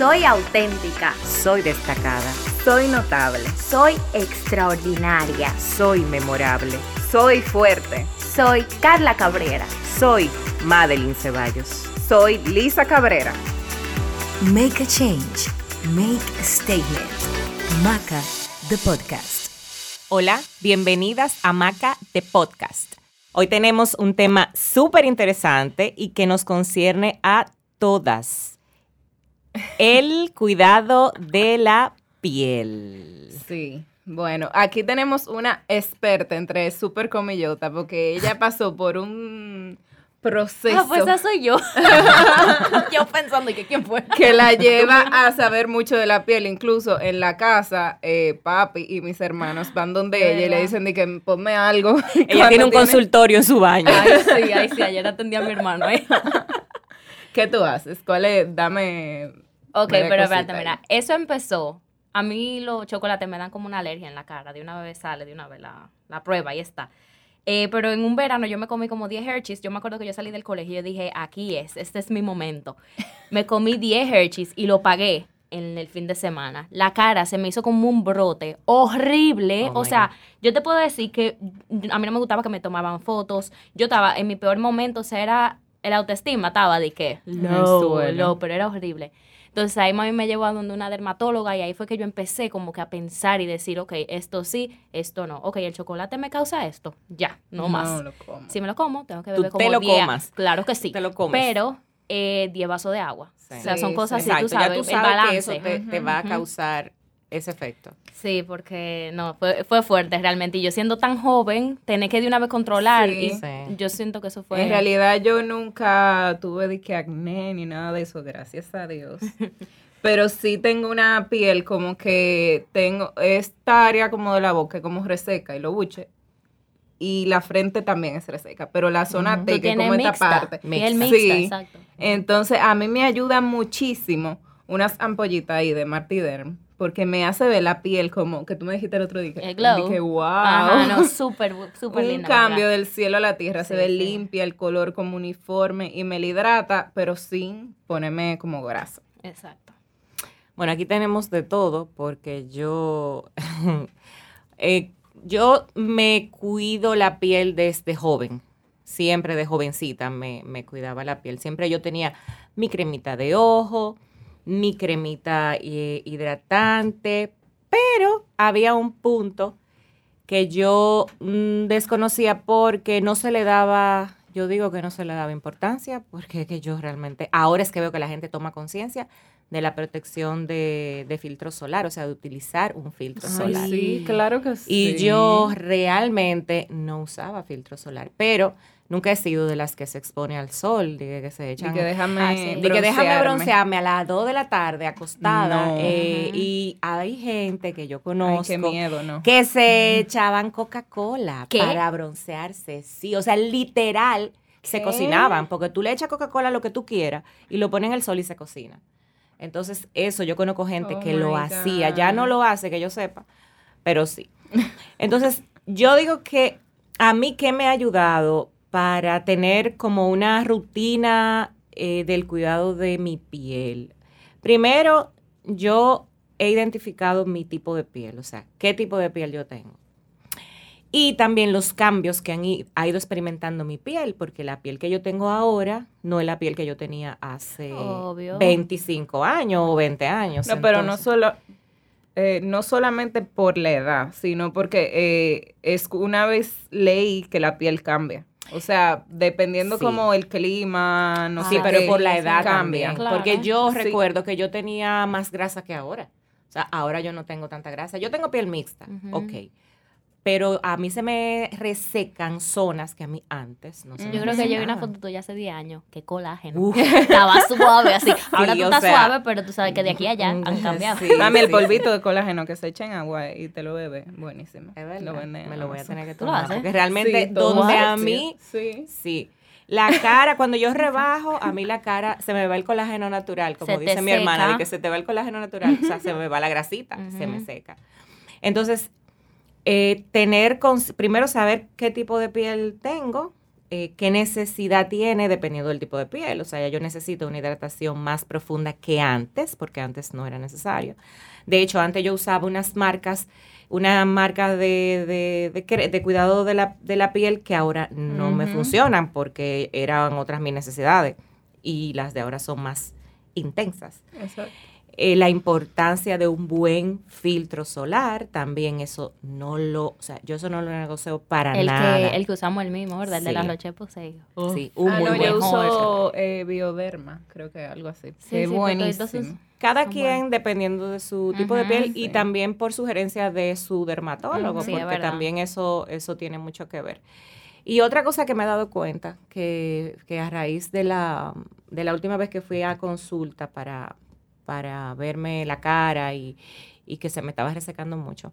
Soy auténtica. Soy destacada. Soy notable. Soy extraordinaria. Soy memorable. Soy fuerte. Soy Carla Cabrera. Soy Madeline Ceballos. Soy Lisa Cabrera. Make a change. Make a statement. Maca, the podcast. Hola, bienvenidas a Maca, the podcast. Hoy tenemos un tema súper interesante y que nos concierne a todas. El cuidado de la piel. Sí. Bueno, aquí tenemos una experta entre super comillota porque ella pasó por un proceso. Ah, pues esa soy yo. yo pensando que quién fue. Que la lleva a saber mucho de la piel. Incluso en la casa, eh, papi y mis hermanos van donde ella y le dicen de que ponme algo. Ella tiene un consultorio en su baño. Ay, sí, ay, sí. Ayer atendí a mi hermano. ¿eh? ¿Qué tú haces? ¿Cuál es? Dame. Ok, pero espérate, mira. Eso empezó. A mí los chocolates me dan como una alergia en la cara. De una vez sale, de una vez la, la prueba, ahí está. Eh, pero en un verano yo me comí como 10 Hershey's. Yo me acuerdo que yo salí del colegio y yo dije, aquí es, este es mi momento. Me comí 10 Hershey's y lo pagué en el fin de semana. La cara se me hizo como un brote horrible. Oh, o sea, God. yo te puedo decir que a mí no me gustaba que me tomaban fotos. Yo estaba en mi peor momento, o sea, era el autoestima, estaba de que, no, no, pero era horrible. Entonces ahí mami me llevó a donde una dermatóloga y ahí fue que yo empecé como que a pensar y decir, ok, esto sí, esto no. Ok, el chocolate me causa esto, ya, no, más. lo como. Si me lo como, tengo que Tú beber te como lo 10. comas. Claro que sí. Te lo comes. Pero eh, 10 vasos de agua. Sí. O sea, son cosas sí. así, tú sabes, ya tú el sabes balance. que eso te, te va a causar ese efecto. Sí, porque no, fue, fue fuerte realmente. Y yo siendo tan joven, tener que de una vez controlar. Sí. Y Sí. yo siento que eso fue... En realidad yo nunca tuve de que acné ni nada de eso, gracias a Dios. Pero sí tengo una piel como que tengo esta área como de la boca como reseca y lo buche. Y la frente también es reseca, pero la zona Ujú. T, que como esta mixta, parte. piel Mixta. mixta, Sí. exacto. Entonces a mí me ayuda muchísimo unas ampollitas ahí de Martiderm, porque me hace ver la piel como que tú me dijiste el otro día. El glow. Que wow. Ajá, no, súper, súper un linda. cambio ¿verdad? del cielo a la tierra, se ve sí. limpia, el color como uniforme y me la hidrata, pero sin ponerme como grasa. Exacto. Bueno, aquí tenemos de todo porque yo, eh, yo me cuido la piel desde joven. Siempre de jovencita me, me cuidaba la piel. Siempre yo tenía mi cremita de ojo, mi cremita eh, hidratante, pero había un punto que yo mm, desconocía porque no se le daba, yo digo que no se le daba importancia, porque es que yo realmente, ahora es que veo que la gente toma conciencia de la protección de, de filtro solar, o sea, de utilizar un filtro solar. sí, claro que sí. Y yo realmente no usaba filtro solar, pero nunca he sido de las que se expone al sol, de que se echan que déjame, Ah, sí. de que déjame broncearme. broncearme a las 2 de la tarde acostada. No. eh, y hay gente que yo Ay, conozco qué miedo, ¿no? que se echaban Coca-Cola ¿Qué? para broncearse. Sí, o sea, literal se ¿Qué? cocinaban, porque tú le echas Coca-Cola lo que tú quieras y lo pones en el sol y se cocina. Entonces, eso yo conozco gente Oh que lo hacía. Ya no lo hace, que yo sepa, pero sí. Entonces, yo digo que a mí que me ha ayudado para tener como una rutina eh, del cuidado de mi piel. Primero, yo he identificado mi tipo de piel, o sea, qué tipo de piel yo tengo. Y también los cambios que han i- ha ido experimentando mi piel, porque la piel que yo tengo ahora no es la piel que yo tenía hace Obvio. 25 años o 20 años. No, pero no solo, eh, no solamente por la edad, sino porque eh, es una vez leí que la piel cambia. O sea, dependiendo Sí. como el clima, no Sí, sé pero qué, por la sí, edad cambia. también. Claro. Porque yo Sí. recuerdo que yo tenía más grasa que ahora. O sea, ahora yo no tengo tanta grasa. Yo tengo piel mixta, Ujú. ok. Pero a mí se me resecan zonas que a mí antes no se me Yo creo que yo vi una foto tuya hace 10 años. Qué colágeno. Uf. Estaba suave así. Ahora tú o estás sea, suave, pero tú sabes que de aquí a allá mm, han cambiado. sí. Dame el sí, polvito de colágeno que se echa en agua y te lo bebe. Buenísimo. Es verdad, Lo venden en me lo voy a tener que ¿Tú lo tomar. haces? Porque realmente Sí, donde a sí, mí, Sí. sí. La cara, cuando yo rebajo, a mí la cara se me va el colágeno natural, como Se dice mi hermana, de que se te va el colágeno natural, o sea, se me va la grasita, se me seca. Entonces, eh, tener, cons- primero saber qué tipo de piel tengo eh, qué necesidad tiene dependiendo del tipo de piel. O sea, yo necesito una hidratación más profunda que antes, porque antes no era necesario. De hecho, antes yo usaba unas marcas, una marca de, de, de de cuidado de la, de la piel que ahora no me funcionan porque eran otras mis necesidades y las de ahora son más intensas. Exacto. Eh, la importancia de un buen filtro solar, también eso no lo, o sea, yo eso no lo negocio para El nada. que, el que usamos el mismo, ¿verdad? El de la Roche Posay. Sí, un Ah, muy no, buen yo uso eh, Bioderma, creo que algo así. Sí, Qué sí, pero buenísimo. entonces- Cada quien, buenos. dependiendo de su tipo de piel y también por sugerencia de su dermatólogo, porque también eso, eso tiene mucho que ver. Y otra cosa que me he dado cuenta, que, que a raíz de la, de la última vez que fui a consulta para, para verme la cara y, y que se me estaba resecando mucho,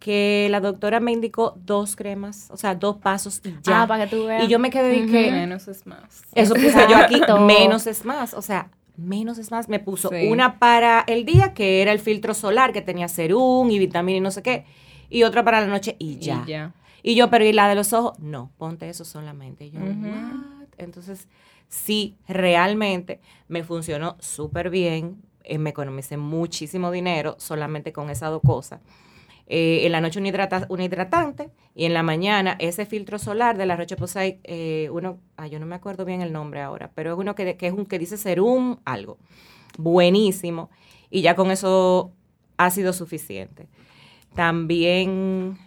que la doctora me indicó dos cremas, o sea, dos pasos y ya. Ah, para que tú veas. y yo me quedé y que, Menos es más. eso puse yo aquí, menos es más. O sea, menos es más. Me puso Sí. una para el día, que era el filtro solar, que tenía serum y vitamina y no sé qué. Y otra para la noche y ya. Y ya. Y yo, pero ¿y la de los ojos? No, ponte eso solamente. Y yo, Ujú. "What?". Entonces, sí, realmente me funcionó súper bien. eh, me economicé muchísimo dinero solamente con esas dos cosas. Eh, en la noche un, un hidratante y en la mañana ese filtro solar de la Roche Posay, eh, uno, ah, yo no me acuerdo bien el nombre ahora, pero es uno que, que es un que dice serum algo. Buenísimo. Y ya con eso ha sido suficiente. También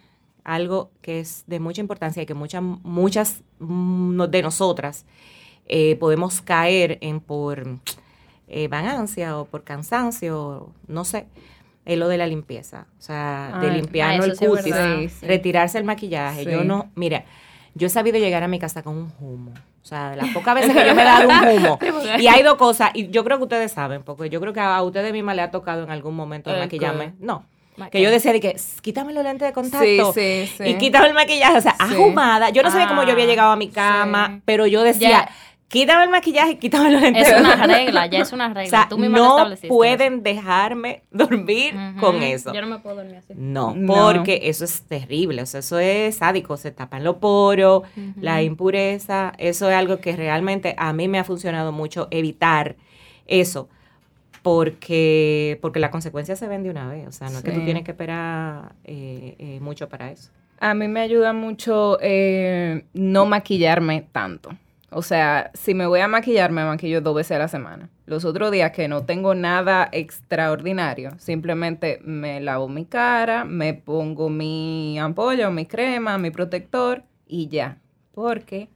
algo que es de mucha importancia y que muchas, mm, de nosotras eh, podemos caer en por eh, vagancia o por cansancio, no sé, es lo de la limpieza. O sea, de Ay, limpiarnos ah, el cutis, verdad. Sí, sí. retirarse el maquillaje. Yo no, mira, yo he sabido llegar a mi casa con un humo. O sea, de las pocas veces que yo me he dado un humo. y hay dos cosas, y yo creo que ustedes saben, porque yo creo que a ustedes mismas le ha tocado en algún momento El maquillarme. No. Que yo decía de que, "S- quítame los lentes de contacto. Sí, sí, sí. Y quítame el maquillaje, o sea, Sí. ahumada. Yo no sabía cómo yo había Ah, llegado a mi cama, sí. pero yo decía, Ya. Quítame el maquillaje y quítame los lentes. Es una contacto". regla, ya es una O regla. sea, Tú misma no pueden dejarme dormir con eso. Yo no me puedo dormir así. No, No. porque eso es terrible, o sea, eso es sádico, se tapan los poros, la impureza, eso es algo que realmente a mí me ha funcionado mucho evitar eso, porque, porque las consecuencias se ven de una vez, o sea, no es que tú tienes que esperar eh, eh, mucho para eso. A mí me ayuda mucho eh, no maquillarme tanto. O sea, si me voy a maquillar, me maquillo dos veces a la semana. Los otros días que no tengo nada extraordinario, simplemente me lavo mi cara, me pongo mi ampolla mi crema, mi protector y ya. Porque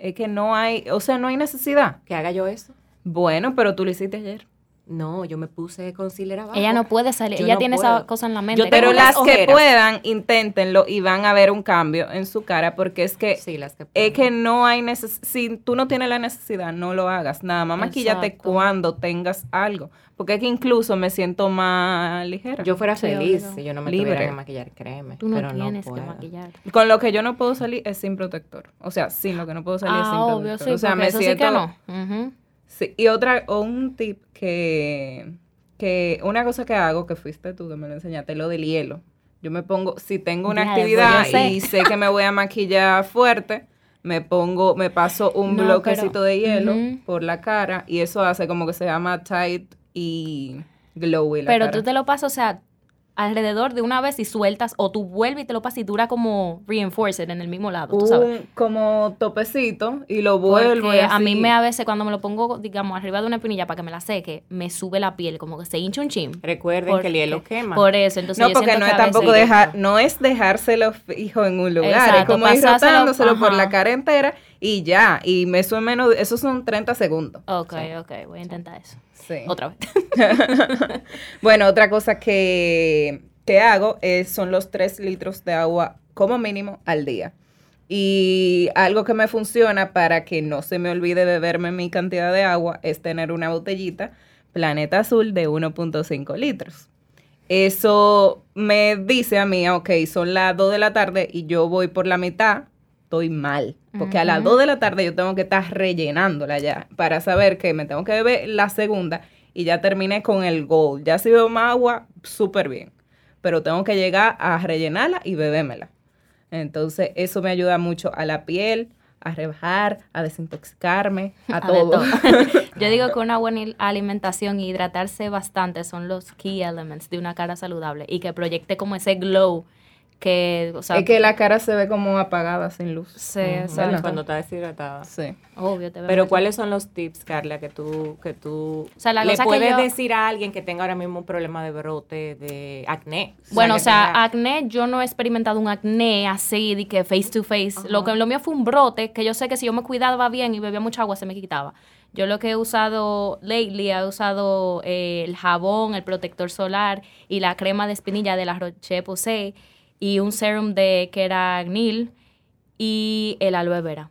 es que no hay, o sea, no hay necesidad. ¿Que haga yo eso? Bueno, pero tú lo hiciste ayer. No, yo me puse concealer abajo. Ella no puede salir, Yo ella no tiene puedo. esa cosa en la mente. Yo Pero las que puedan, inténtenlo y van a ver un cambio en su cara porque es que Sí, las que Es que no hay necesidad, si tú no tienes la necesidad, no lo hagas. Nada más maquillate Exacto. cuando tengas algo. Porque es que incluso me siento más ligera. Yo fuera Sí, feliz obligado. si yo no me Libre. tuviera que maquillar, créeme. Tú no pero tienes no que puedo. maquillar. Con lo que yo no puedo salir es sin protector. O sea, sin lo que no puedo salir es sin Ah, protector. obvio, sí, o sea, me eso siento... sí que no. Ujú. Sí, y otra, o un tip que, que, una cosa que hago, que fuiste tú que me lo enseñaste, lo del hielo. Yo me pongo, si tengo una Ya, actividad sé. y sé que me voy a maquillar fuerte, me pongo, me paso un No, bloquecito pero- de hielo por la cara y eso hace como que se llama tight y glowy la Pero cara. tú te lo pasas, o sea, alrededor de una vez y sueltas, o tú vuelves y te lo pasas y dura como reinforced en el mismo lado, tú sabes. un como topecito y lo vuelvo a mí me a veces cuando me lo pongo, digamos, arriba de una espinilla para que me la seque, me sube la piel, como que se hincha un chin. Recuerden que el hielo Porque- quema. Por eso, entonces no, yo porque no es tampoco dejar, no es dejárselo fijo en un lugar, es como ir rotándoselo por la cara entera y ya, y me suena menos, esos son 30 segundos. Ok, ok, voy a intentar eso. Sí. Otra vez. Bueno, otra cosa que, que hago es, son los 3 litros de agua como mínimo al día. Y algo que me funciona para que no se me olvide beberme mi cantidad de agua es tener una botellita Planeta Azul de 1.5 litros. Eso me dice a mí, ok, son las 2 de la tarde y yo voy por la mitad, estoy mal. Porque a las Ujú. 2 de la tarde yo tengo que estar rellenándola ya para saber que me tengo que beber la segunda y ya terminé con el gold. Ya si bebo más agua, súper bien. Pero tengo que llegar a rellenarla y bebérmela. Entonces, eso me ayuda mucho a la piel, a rebajar, a desintoxicarme, a, A todo. todo. Yo digo que una buena alimentación y hidratarse bastante son los key elements de una cara saludable y que proyecte como ese glow que, o sea, es que la cara se ve como apagada sin luz. Sí, exacto. Cuando está deshidratada. Sí. obvio te veo Pero. ¿cuáles son los tips, Carla, que tú, que tú O sea, la le cosa que puedes yo- decir a alguien que tenga ahora mismo un problema de brote, de acné? Bueno, o sea, tenga- acné, yo no he experimentado un acné así, de que face to face. Lo que lo mío fue un brote, que yo sé que si yo me cuidaba bien y bebía mucha agua, se me quitaba. Yo lo que he usado lately, he usado eh, el jabón, el protector solar y la crema de espinilla de la Roche-Posay y un serum de que era Agnil y el aloe vera.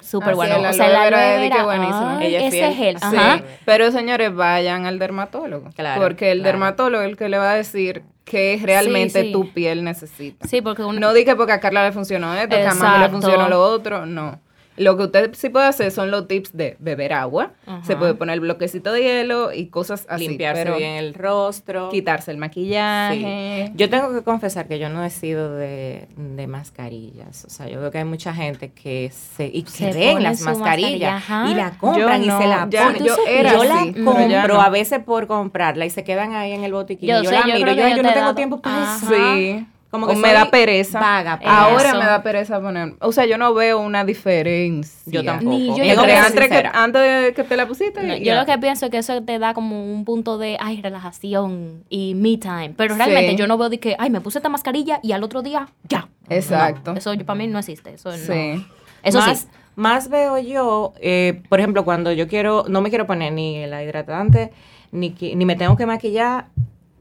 Súper Ah, sí, bueno. el o sea, el aloe vera que buenísimo. ay, Ella es ese fiel. gel. Sí. Ajá. Pero señores, vayan al dermatólogo. Claro, porque el claro. dermatólogo es el que le va a decir qué realmente Sí, sí. tu piel necesita. Sí, porque un- No di que porque a Carla le funcionó esto, que a mami le funcionó lo otro, no. Lo que usted sí puede hacer son los tips de beber agua, se puede poner bloquecito de hielo y cosas así. limpiarse pero bien el rostro. Quitarse el maquillaje. Sí. Yo tengo que confesar que yo no he sido de, de mascarillas. O sea, yo veo que hay mucha gente que se, y Se ven pone las mascarillas mascarilla, y la compran Yo y se la ya- ponen. yo era yo la así, compro no. a veces por comprarla y se quedan ahí en el botiquín. Yo yo sé, la yo miro yo, yo no tengo dado- tiempo para eso. Sí. Como o me da pereza. vaga Ahora eso. me da pereza poner. O sea, yo no veo una diferencia. Yo tampoco. Ni yo Entre que antes, que, antes de que te la pusiste. No, yo lo que pienso es que eso te da como un punto de, ay, relajación y me time. Pero realmente Sí. yo no veo de que, ay, me puse esta mascarilla y al otro día, ya. Exacto. No, eso yo, para mí no existe. Eso, no. Sí. eso más, sí. Más veo yo, eh, por ejemplo, cuando yo quiero, no me quiero poner ni la hidratante, ni, ni me tengo que maquillar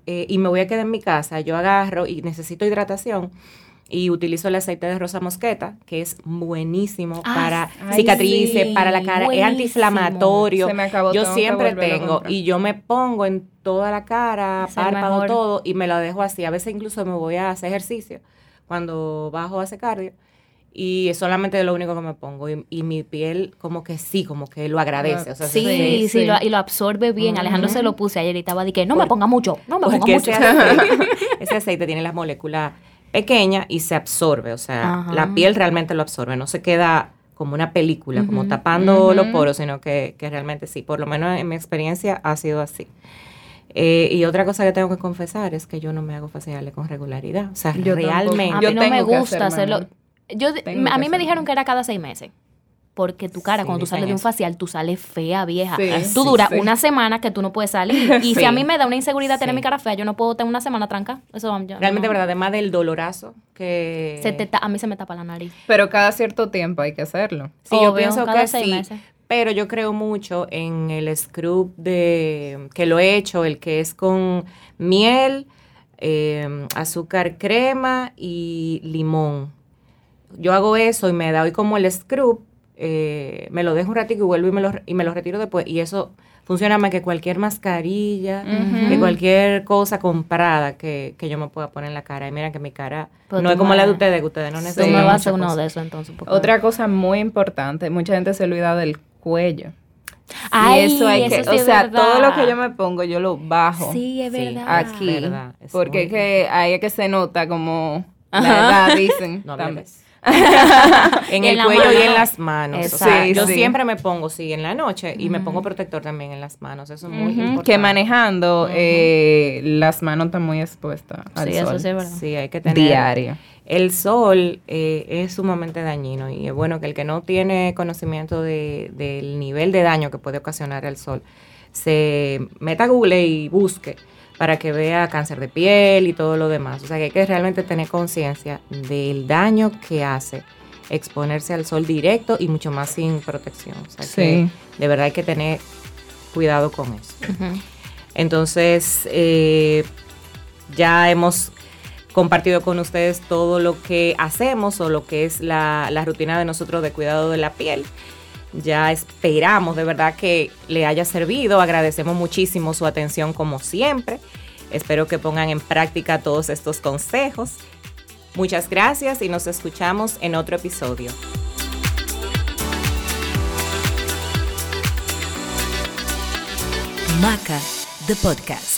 eh, y me voy a quedar en mi casa, yo agarro y necesito hidratación y utilizo el aceite de rosa mosqueta, que es buenísimo Ah, para ay, cicatrices, sí, para la cara, es antiinflamatorio. Se me acabó, yo siempre tengo y yo me pongo en toda la cara, Es párpado, todo y me lo dejo así. A veces incluso me voy a hacer ejercicio cuando bajo a hacer cardio y es solamente lo único que me pongo y, y mi piel como que sí, como que lo agradece. O sea, Sí, se- sí, sí. Lo, y lo absorbe bien. Alejandro se lo puse ayer y estaba de que no me ponga mucho, no me ponga mucho. ese aceite, ese aceite tiene las moléculas pequeñas y se absorbe, o sea, Ajá. la piel realmente lo absorbe, no se queda como una película, como Ujú, tapando los poros, sino que, que realmente sí, por lo menos en mi experiencia ha sido así. Eh, y otra cosa que tengo que confesar es que yo no me hago faciales con regularidad, o sea, Yo tampoco. realmente. A Yo mí no me gusta hacérmelo. hacerlo. Yo, a mí me dijeron que era cada seis meses. Porque tu cara, Sí, cuando tú sales de un facial, tú sales fea, vieja. Sí, tú sí, duras sí. una semana que tú no puedes salir. Y si a mí me da una inseguridad tener mi cara fea, yo no puedo tener una semana tranca. Eso yo Realmente, no- verdad, además del dolorazo que... Se te ta- a mí se me tapa la nariz. Pero cada cierto tiempo hay que hacerlo. Sí, yo pienso cada que seis sí. meses. Pero yo creo mucho en el scrub de que lo he hecho, el que es con miel, eh, azúcar crema y limón. Yo hago eso y me doy como el scrub, eh, me lo dejo un ratito y vuelvo y me, lo, y me lo retiro después. Y eso funciona más que cualquier mascarilla, Ujú. que cualquier cosa comprada que, que yo me pueda poner en la cara. Y miren que mi cara Pero no es como la de ustedes, que ustedes no Sí. Tú necesitan me vas a uno cosa. de eso entonces. Otra cosa muy importante, mucha gente se olvida del cuello. Ay, y eso hay que, eso sí o es sea, verdad. todo lo que yo me pongo, yo lo bajo Sí, es verdad. aquí. verdad, es porque es que ahí es que se nota como Ajá. la edad, dicen. No también. en el cuello y en las manos. O sea, yo siempre me pongo, sí, en la noche y me pongo protector también en las manos. Eso es muy importante. Que manejando, eh, las manos están muy expuestas al Sí, sol. eso sí es verdad. Sí, hay que tener. Diario. El sol eh, es sumamente dañino y es bueno que el que no tiene conocimiento de- del nivel de daño que puede ocasionar el sol se meta a Google y busque para que vea cáncer de piel y todo lo demás. O sea que hay que realmente tener conciencia del daño que hace exponerse al sol directo y mucho más sin protección. O sea que Sí. de verdad hay que tener cuidado con eso. Entonces, eh, ya hemos compartido con ustedes todo lo que hacemos o lo que es la, la rutina de nosotros de cuidado de la piel. Ya esperamos de verdad que le haya servido. Agradecemos muchísimo su atención como siempre. Espero que pongan en práctica todos estos consejos. Muchas gracias y nos escuchamos en otro episodio. Maca, the podcast.